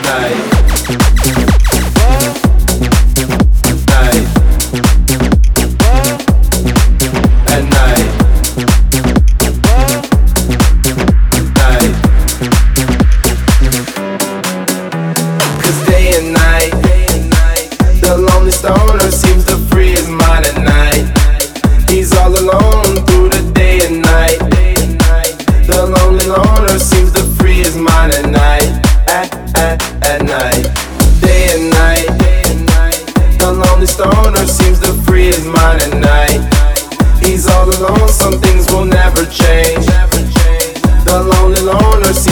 night stoner seems the freest mind at night. He's all alone, some things will never change. The lonely loner seems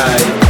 side.